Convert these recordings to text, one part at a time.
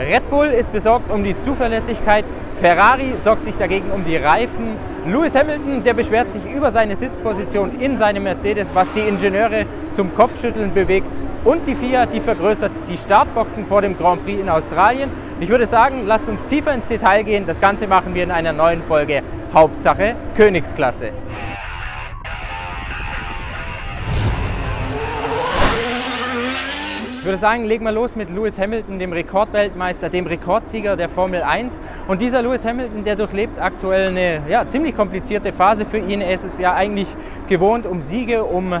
Red Bull ist besorgt um die Zuverlässigkeit, Ferrari sorgt sich dagegen um die Reifen. Lewis Hamilton, der beschwert sich über seine Sitzposition in seinem Mercedes, was die Ingenieure zum Kopfschütteln bewegt. Und die FIA, die vergrößert die Startboxen vor dem Grand Prix in Australien. Ich würde sagen, lasst uns tiefer ins Detail gehen. Das Ganze machen wir in einer neuen Folge Hauptsache Königsklasse. Ich würde sagen, legen wir los mit Lewis Hamilton, dem Rekordweltmeister, dem Rekordsieger der Formel 1. Und dieser Lewis Hamilton, der durchlebt aktuell eine ja, ziemlich komplizierte Phase für ihn. Er ist es ja eigentlich gewohnt, um Siege, um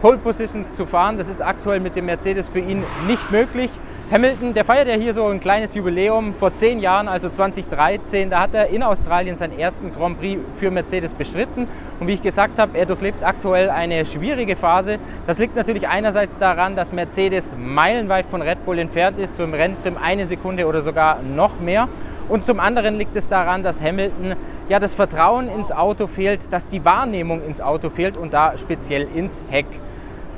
Pole Positions zu fahren. Das ist aktuell mit dem Mercedes für ihn nicht möglich. Hamilton, der feiert ja hier so ein kleines Jubiläum. Vor zehn Jahren, also 2013, da hat er in Australien seinen ersten Grand Prix für Mercedes bestritten. Und wie ich gesagt habe, er durchlebt aktuell eine schwierige Phase. Das liegt natürlich einerseits daran, dass Mercedes meilenweit von Red Bull entfernt ist, so im Renntrim eine Sekunde oder sogar noch mehr. Und zum anderen liegt es daran, dass Hamilton ja das Vertrauen ins Auto fehlt, dass die Wahrnehmung ins Auto fehlt und da speziell ins Heck.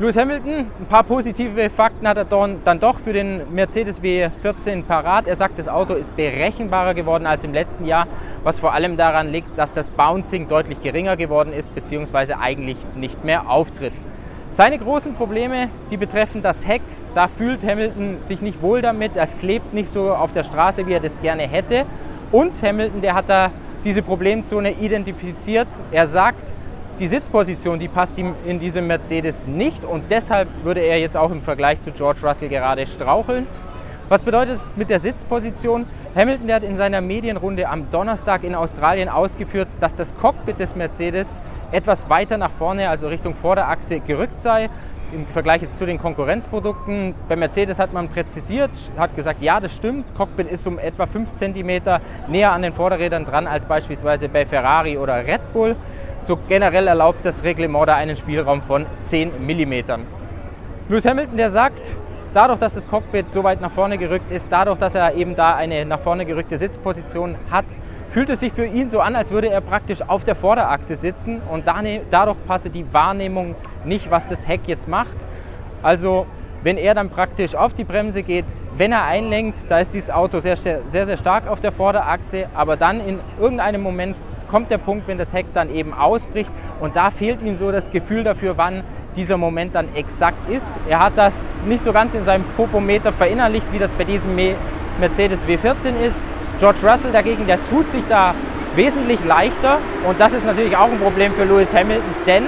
Lewis Hamilton, ein paar positive Fakten hat er dann doch für den Mercedes W14 parat. Er sagt, das Auto ist berechenbarer geworden als im letzten Jahr, was vor allem daran liegt, dass das Bouncing deutlich geringer geworden ist, beziehungsweise eigentlich nicht mehr auftritt. Seine großen Probleme, die betreffen das Heck. Da fühlt Hamilton sich nicht wohl damit. Es klebt nicht so auf der Straße, wie er das gerne hätte. Und Hamilton, der hat da diese Problemzone identifiziert. Er sagt, die Sitzposition, die passt ihm in diesem Mercedes nicht und deshalb würde er jetzt auch im Vergleich zu George Russell gerade straucheln. Was bedeutet es mit der Sitzposition? Hamilton hat in seiner Medienrunde am Donnerstag in Australien ausgeführt, dass das Cockpit des Mercedes etwas weiter nach vorne, also Richtung Vorderachse, gerückt sei im Vergleich jetzt zu den Konkurrenzprodukten. Bei Mercedes hat man präzisiert, hat gesagt, ja, das stimmt. Cockpit ist um etwa 5 cm näher an den Vorderrädern dran als beispielsweise bei Ferrari oder Red Bull. So generell erlaubt das Reglement da einen Spielraum von 10 mm. Lewis Hamilton, der sagt, dadurch, dass das Cockpit so weit nach vorne gerückt ist, dadurch, dass er eben da eine nach vorne gerückte Sitzposition hat, fühlt es sich für ihn so an, als würde er praktisch auf der Vorderachse sitzen und dadurch passe die Wahrnehmung nicht, was das Heck jetzt macht. Also wenn er dann praktisch auf die Bremse geht, wenn er einlenkt, da ist dieses Auto sehr, sehr, sehr stark auf der Vorderachse, aber dann in irgendeinem Moment kommt der Punkt, wenn das Heck dann eben ausbricht und da fehlt ihm so das Gefühl dafür, wann dieser Moment dann exakt ist. Er hat das nicht so ganz in seinem Popometer verinnerlicht, wie das bei diesem Mercedes W14 ist. George Russell dagegen, der tut sich da wesentlich leichter und das ist natürlich auch ein Problem für Lewis Hamilton, denn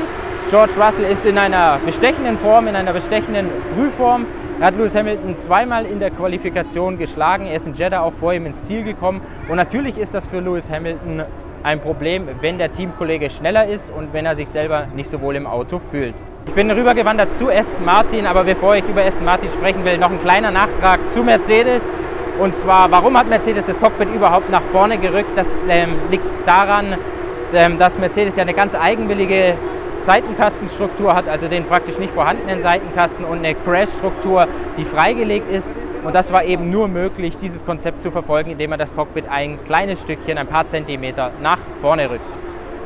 George Russell ist in einer bestechenden Form, in einer bestechenden Frühform. Er hat Lewis Hamilton zweimal in der Qualifikation geschlagen. Er ist in Jeddah auch vor ihm ins Ziel gekommen. Und natürlich ist das für Lewis Hamilton ein Problem, wenn der Teamkollege schneller ist und wenn er sich selber nicht so wohl im Auto fühlt. Ich bin rübergewandert zu Aston Martin, aber bevor ich über Aston Martin sprechen will, noch ein kleiner Nachtrag zu Mercedes. Und zwar, warum hat Mercedes das Cockpit überhaupt nach vorne gerückt? Das ähm, liegt daran, ähm, dass Mercedes ja eine ganz eigenwillige Seitenkastenstruktur hat, also den praktisch nicht vorhandenen Seitenkasten und eine Crash-Struktur, die freigelegt ist. Und das war eben nur möglich, dieses Konzept zu verfolgen, indem man das Cockpit ein kleines Stückchen, ein paar Zentimeter nach vorne rückt.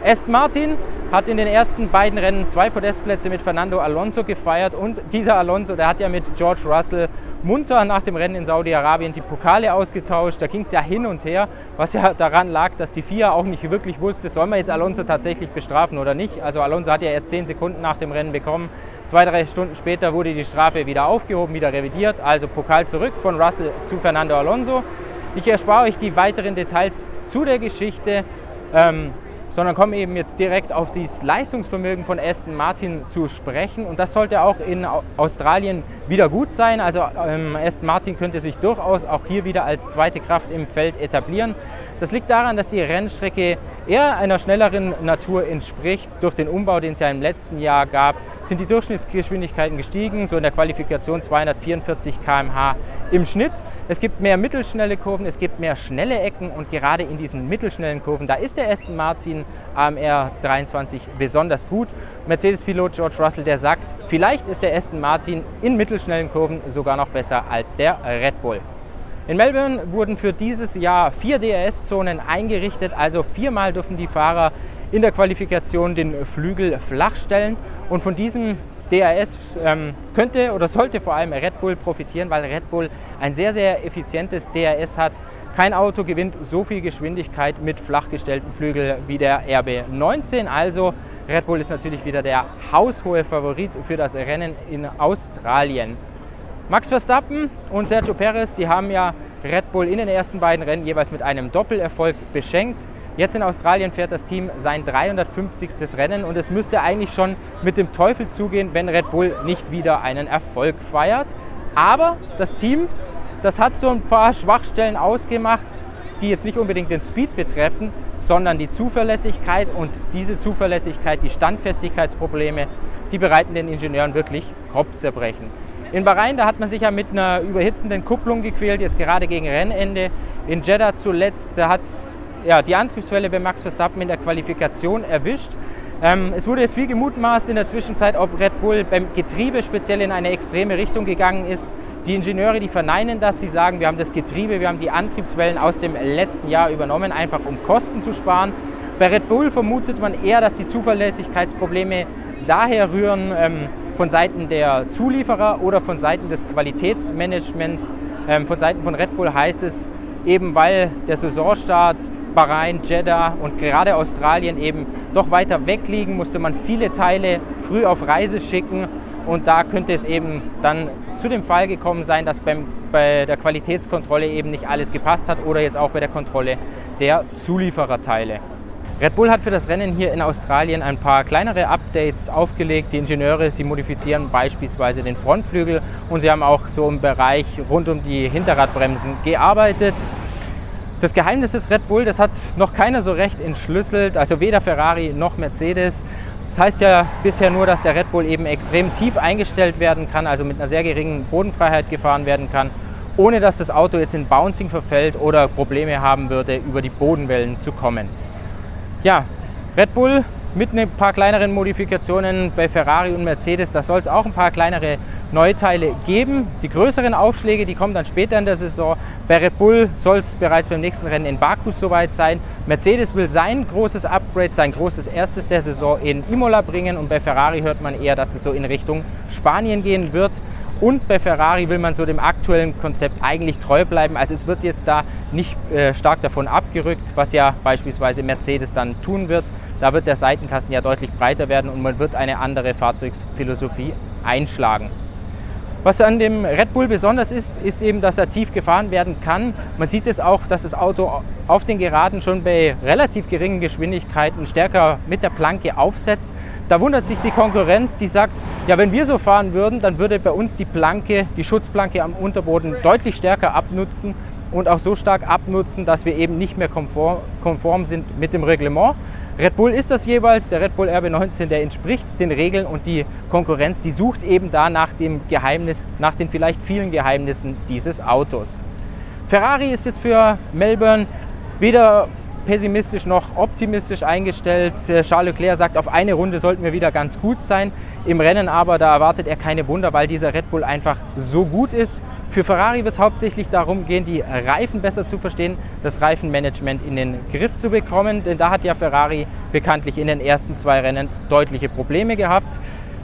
Aston Martin hat in den ersten beiden Rennen zwei Podestplätze mit Fernando Alonso gefeiert und dieser Alonso, der hat ja mit George Russell munter nach dem Rennen in Saudi-Arabien die Pokale ausgetauscht. Da ging es ja hin und her, was ja daran lag, dass die FIA auch nicht wirklich wusste, soll man jetzt Alonso tatsächlich bestrafen oder nicht. Also Alonso hat ja erst zehn Sekunden nach dem Rennen bekommen. Zwei, drei Stunden später wurde die Strafe wieder aufgehoben, wieder revidiert. Also Pokal zurück von Russell zu Fernando Alonso. Ich erspare euch die weiteren Details zu der Geschichte. Ähm, sondern kommen eben jetzt direkt auf das Leistungsvermögen von Aston Martin zu sprechen. Und das sollte auch in Australien wieder gut sein. Also ähm, Aston Martin könnte sich durchaus auch hier wieder als zweite Kraft im Feld etablieren. Das liegt daran, dass die Rennstrecke eher einer schnelleren Natur entspricht. Durch den Umbau, den es ja im letzten Jahr gab, sind die Durchschnittsgeschwindigkeiten gestiegen, so in der Qualifikation 244 km/h im Schnitt. Es gibt mehr mittelschnelle Kurven, es gibt mehr schnelle Ecken und gerade in diesen mittelschnellen Kurven, da ist der Aston Martin AMR 23 besonders gut. Mercedes-Pilot George Russell, der sagt, vielleicht ist der Aston Martin in mittelschnellen Kurven sogar noch besser als der Red Bull. In Melbourne wurden für dieses Jahr vier DRS-Zonen eingerichtet, also viermal dürfen die Fahrer in der Qualifikation den Flügel flach stellen. Und von diesem DRS ähm, könnte oder sollte vor allem Red Bull profitieren, weil Red Bull ein sehr, sehr effizientes DRS hat. Kein Auto gewinnt so viel Geschwindigkeit mit flachgestellten Flügeln wie der RB19. Also Red Bull ist natürlich wieder der haushohe Favorit für das Rennen in Australien. Max Verstappen und Sergio Perez, die haben ja Red Bull in den ersten beiden Rennen jeweils mit einem Doppelerfolg beschenkt. Jetzt in Australien fährt das Team sein 350. Rennen und es müsste eigentlich schon mit dem Teufel zugehen, wenn Red Bull nicht wieder einen Erfolg feiert. Aber das Team, das hat so ein paar Schwachstellen ausgemacht, die jetzt nicht unbedingt den Speed betreffen, sondern die Zuverlässigkeit und diese Zuverlässigkeit, die Standfestigkeitsprobleme, die bereiten den Ingenieuren wirklich Kopfzerbrechen. In Bahrain, da hat man sich ja mit einer überhitzenden Kupplung gequält, jetzt gerade gegen Rennende. In Jeddah zuletzt, hat ja, die Antriebswelle bei Max Verstappen in der Qualifikation erwischt. Ähm, es wurde jetzt viel gemutmaßt in der Zwischenzeit, ob Red Bull beim Getriebe speziell in eine extreme Richtung gegangen ist. Die Ingenieure, die verneinen das, sie sagen, wir haben das Getriebe, wir haben die Antriebswellen aus dem letzten Jahr übernommen, einfach um Kosten zu sparen. Bei Red Bull vermutet man eher, dass die Zuverlässigkeitsprobleme daher rühren, ähm, von Seiten der Zulieferer oder von Seiten des Qualitätsmanagements. Ähm, von Seiten von Red Bull heißt es, eben weil der Saisonstart Bahrain, Jeddah und gerade Australien eben doch weiter weg liegen, musste man viele Teile früh auf Reise schicken und da könnte es eben dann zu dem Fall gekommen sein, dass beim, bei der Qualitätskontrolle eben nicht alles gepasst hat oder jetzt auch bei der Kontrolle der Zuliefererteile. Red Bull hat für das Rennen hier in Australien ein paar kleinere Updates aufgelegt. Die Ingenieure, sie modifizieren beispielsweise den Frontflügel und sie haben auch so im Bereich rund um die Hinterradbremsen gearbeitet. Das Geheimnis des Red Bull, das hat noch keiner so recht entschlüsselt, also weder Ferrari noch Mercedes. Das heißt ja bisher nur, dass der Red Bull eben extrem tief eingestellt werden kann, also mit einer sehr geringen Bodenfreiheit gefahren werden kann, ohne dass das Auto jetzt in Bouncing verfällt oder Probleme haben würde, über die Bodenwellen zu kommen. Ja, Red Bull mit ein paar kleineren Modifikationen bei Ferrari und Mercedes. Da soll es auch ein paar kleinere Neuteile geben. Die größeren Aufschläge, die kommen dann später in der Saison. Bei Red Bull soll es bereits beim nächsten Rennen in Baku soweit sein. Mercedes will sein großes Upgrade, sein großes erstes der Saison in Imola bringen und bei Ferrari hört man eher, dass es so in Richtung Spanien gehen wird. Und bei Ferrari will man so dem aktuellen Konzept eigentlich treu bleiben. Also es wird jetzt da nicht äh, stark davon abgerückt, was ja beispielsweise Mercedes dann tun wird. Da wird der Seitenkasten ja deutlich breiter werden und man wird eine andere Fahrzeugsphilosophie einschlagen. Was an dem Red Bull besonders ist, ist eben, dass er tief gefahren werden kann. Man sieht es auch, dass das Auto auf den Geraden schon bei relativ geringen Geschwindigkeiten stärker mit der Planke aufsetzt. Da wundert sich die Konkurrenz, die sagt, ja, wenn wir so fahren würden, dann würde bei uns die Planke, die Schutzplanke am Unterboden deutlich stärker abnutzen und auch so stark abnutzen, dass wir eben nicht mehr konform, sind mit dem Reglement. Red Bull ist das jeweils, der Red Bull RB19, der entspricht den Regeln und die Konkurrenz, die sucht eben da nach dem Geheimnis, nach den vielleicht vielen Geheimnissen dieses Autos. Ferrari ist jetzt für Melbourne weder pessimistisch noch optimistisch eingestellt. Äh, Charles Leclerc sagt, auf eine Runde sollten wir wieder ganz gut sein. Im Rennen aber, da erwartet er keine Wunder, weil dieser Red Bull einfach so gut ist. Für Ferrari wird es hauptsächlich darum gehen, die Reifen besser zu verstehen, das Reifenmanagement in den Griff zu bekommen. Denn da hat ja Ferrari bekanntlich in den ersten zwei Rennen deutliche Probleme gehabt.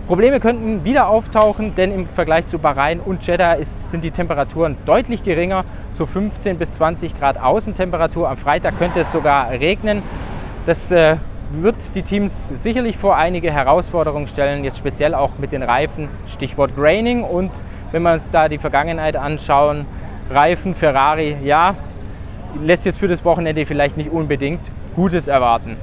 Probleme könnten wieder auftauchen, denn im Vergleich zu Bahrain und Jeddah ist, sind die Temperaturen deutlich geringer, so 15 bis 20 Grad Außentemperatur. Am Freitag könnte es sogar regnen. Das äh, wird die Teams sicherlich vor einige Herausforderungen stellen, jetzt speziell auch mit den Reifen, Stichwort Graining. Und wenn wir uns da die Vergangenheit anschauen, Reifen, Ferrari, ja, lässt jetzt für das Wochenende vielleicht nicht unbedingt Gutes erwarten.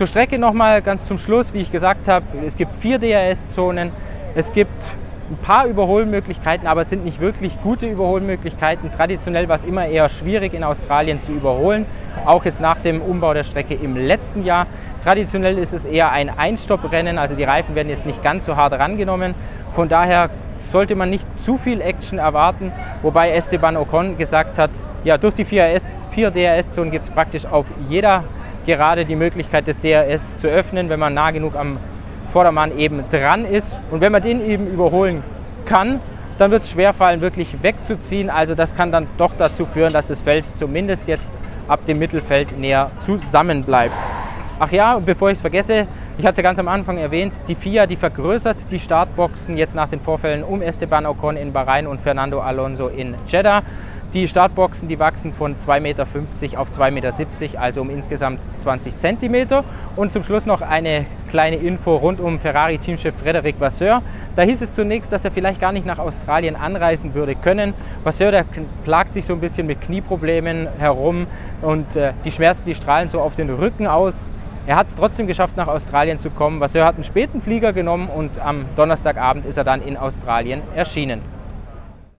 Zur Strecke nochmal ganz zum Schluss, wie ich gesagt habe, es gibt vier DRS-Zonen, es gibt ein paar Überholmöglichkeiten, aber es sind nicht wirklich gute Überholmöglichkeiten. Traditionell war es immer eher schwierig in Australien zu überholen, auch jetzt nach dem Umbau der Strecke im letzten Jahr. Traditionell ist es eher ein Einstopprennen, also die Reifen werden jetzt nicht ganz so hart rangenommen. Von daher sollte man nicht zu viel Action erwarten, wobei Esteban Ocon gesagt hat, ja, durch die vier, vier DRS-Zonen gibt es praktisch auf jeder gerade die Möglichkeit des DRS zu öffnen, wenn man nah genug am Vordermann eben dran ist. Und wenn man den eben überholen kann, dann wird es schwerfallen, wirklich wegzuziehen. Also das kann dann doch dazu führen, dass das Feld zumindest jetzt ab dem Mittelfeld näher zusammen bleibt. Ach ja, bevor ich es vergesse, ich hatte es ja ganz am Anfang erwähnt, die FIA, die vergrößert die Startboxen jetzt nach den Vorfällen um Esteban Ocon in Bahrain und Fernando Alonso in Jeddah. Die Startboxen, die wachsen von 2,50 Meter auf 2,70 Meter, also um insgesamt 20 Zentimeter. Und zum Schluss noch eine kleine Info rund um Ferrari-Teamchef Frederic Vasseur. Da hieß es zunächst, dass er vielleicht gar nicht nach Australien anreisen würde können. Vasseur, der plagt sich so ein bisschen mit Knieproblemen herum und äh, die Schmerzen, die strahlen so auf den Rücken aus. Er hat es trotzdem geschafft, nach Australien zu kommen. Vasseur hat einen späten Flieger genommen und am Donnerstagabend ist er dann in Australien erschienen.